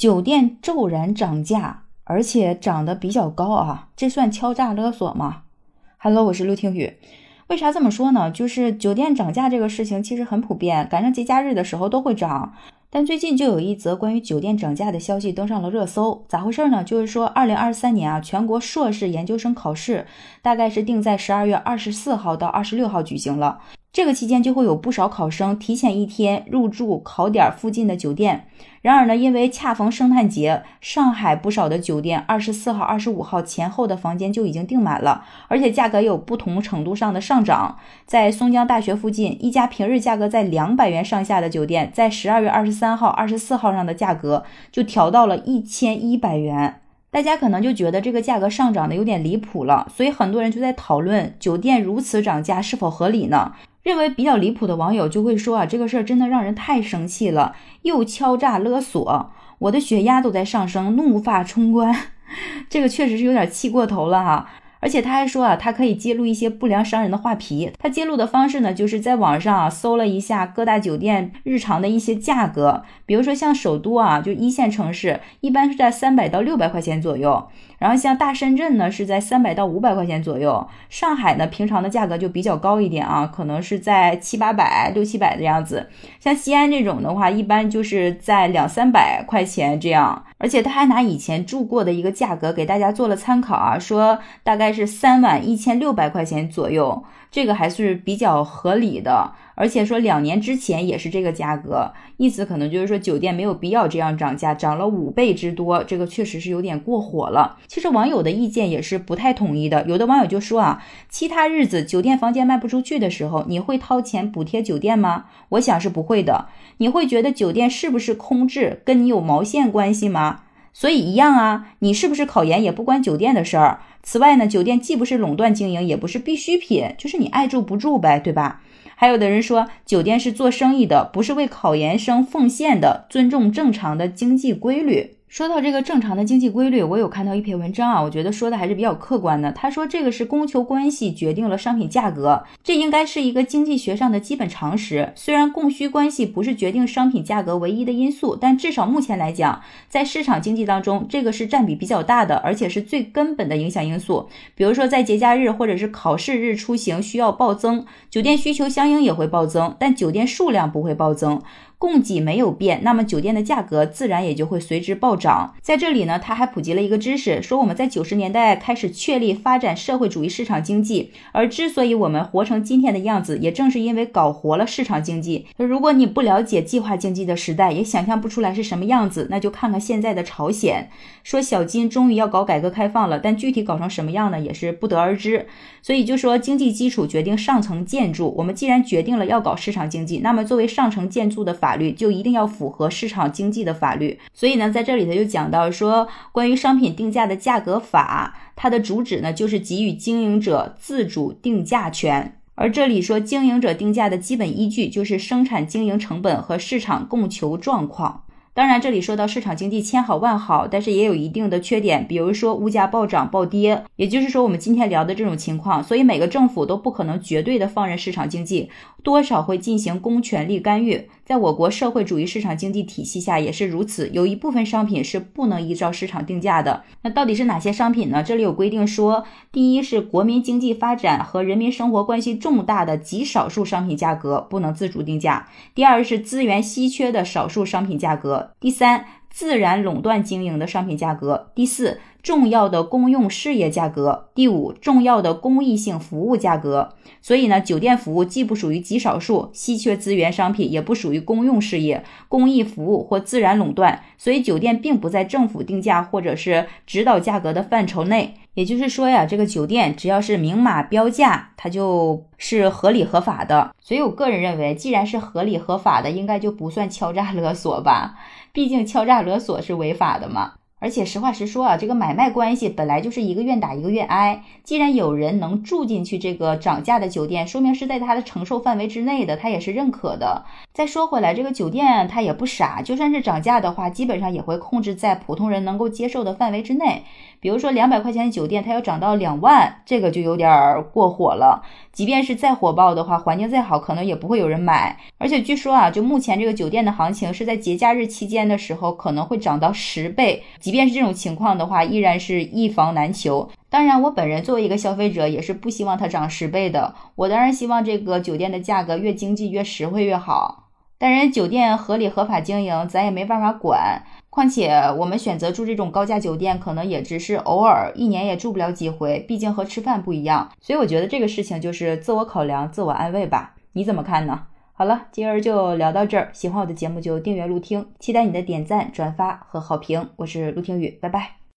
酒店骤然涨价，而且涨得比较高啊，这算敲诈勒索吗？Hello，我是陆听雨。为啥这么说呢？就是酒店涨价这个事情其实很普遍，赶上节假日的时候都会涨。但最近就有一则关于酒店涨价的消息登上了热搜，咋回事呢？就是说，二零二三年啊，全国硕士研究生考试大概是定在十二月二十四号到二十六号举行了。这个期间就会有不少考生提前一天入住考点附近的酒店。然而呢，因为恰逢圣诞节，上海不少的酒店二十四号、二十五号前后的房间就已经订满了，而且价格有不同程度上的上涨。在松江大学附近，一家平日价格在两百元上下的酒店，在十二月二十三号、二十四号上的价格就调到了一千一百元。大家可能就觉得这个价格上涨的有点离谱了，所以很多人就在讨论酒店如此涨价是否合理呢？认为比较离谱的网友就会说啊，这个事儿真的让人太生气了，又敲诈勒索，我的血压都在上升，怒发冲冠，这个确实是有点气过头了哈。而且他还说啊，他可以揭露一些不良商人的画皮。他揭露的方式呢，就是在网上啊搜了一下各大酒店日常的一些价格，比如说像首都啊，就一线城市，一般是在三百到六百块钱左右。然后像大深圳呢，是在三百到五百块钱左右。上海呢，平常的价格就比较高一点啊，可能是在七八百、六七百的样子。像西安这种的话，一般就是在两三百块钱这样。而且他还拿以前住过的一个价格给大家做了参考啊，说大概是三万一千六百块钱左右。这个还是比较合理的，而且说两年之前也是这个价格，意思可能就是说酒店没有必要这样涨价，涨了五倍之多，这个确实是有点过火了。其实网友的意见也是不太统一的，有的网友就说啊，其他日子酒店房间卖不出去的时候，你会掏钱补贴酒店吗？我想是不会的。你会觉得酒店是不是空置，跟你有毛线关系吗？所以一样啊，你是不是考研也不关酒店的事儿。此外呢，酒店既不是垄断经营，也不是必需品，就是你爱住不住呗，对吧？还有的人说，酒店是做生意的，不是为考研生奉献的，尊重正常的经济规律。说到这个正常的经济规律，我有看到一篇文章啊，我觉得说的还是比较客观的。他说这个是供求关系决定了商品价格，这应该是一个经济学上的基本常识。虽然供需关系不是决定商品价格唯一的因素，但至少目前来讲，在市场经济当中，这个是占比比较大的，而且是最根本的影响因因素。比如说在节假日或者是考试日出行需要暴增，酒店需求相应也会暴增，但酒店数量不会暴增。供给没有变，那么酒店的价格自然也就会随之暴涨。在这里呢，他还普及了一个知识，说我们在九十年代开始确立发展社会主义市场经济，而之所以我们活成今天的样子，也正是因为搞活了市场经济。如果你不了解计划经济的时代，也想象不出来是什么样子，那就看看现在的朝鲜。说小金终于要搞改革开放了，但具体搞成什么样呢，也是不得而知。所以就说经济基础决定上层建筑，我们既然决定了要搞市场经济，那么作为上层建筑的法法律就一定要符合市场经济的法律。所以呢，在这里头就讲到说，关于商品定价的价格法，它的主旨呢就是给予经营者自主定价权。而这里说经营者定价的基本依据就是生产经营成本和市场供求状况。当然，这里说到市场经济千好万好，但是也有一定的缺点，比如说物价暴涨暴跌，也就是说我们今天聊的这种情况。所以每个政府都不可能绝对的放任市场经济，多少会进行公权力干预。在我国社会主义市场经济体系下也是如此，有一部分商品是不能依照市场定价的。那到底是哪些商品呢？这里有规定说，第一是国民经济发展和人民生活关系重大的极少数商品价格不能自主定价；第二是资源稀缺的少数商品价格；第三，自然垄断经营的商品价格；第四。重要的公用事业价格，第五，重要的公益性服务价格。所以呢，酒店服务既不属于极少数稀缺资源商品，也不属于公用事业、公益服务或自然垄断，所以酒店并不在政府定价或者是指导价格的范畴内。也就是说呀，这个酒店只要是明码标价，它就是合理合法的。所以我个人认为，既然是合理合法的，应该就不算敲诈勒索吧？毕竟敲诈勒索是违法的嘛。而且实话实说啊，这个买卖关系本来就是一个愿打一个愿挨。既然有人能住进去这个涨价的酒店，说明是在他的承受范围之内的，他也是认可的。再说回来，这个酒店他也不傻，就算是涨价的话，基本上也会控制在普通人能够接受的范围之内。比如说两百块钱的酒店，它要涨到两万，这个就有点过火了。即便是再火爆的话，环境再好，可能也不会有人买。而且据说啊，就目前这个酒店的行情是在节假日期间的时候，可能会涨到十倍。即便是这种情况的话，依然是一房难求。当然，我本人作为一个消费者，也是不希望它涨十倍的。我当然希望这个酒店的价格越经济越实惠越好。但人酒店合理合法经营，咱也没办法管。况且我们选择住这种高价酒店，可能也只是偶尔，一年也住不了几回。毕竟和吃饭不一样。所以我觉得这个事情就是自我考量、自我安慰吧。你怎么看呢？好了，今儿就聊到这儿。喜欢我的节目就订阅、录听，期待你的点赞、转发和好评。我是陆听雨，拜拜。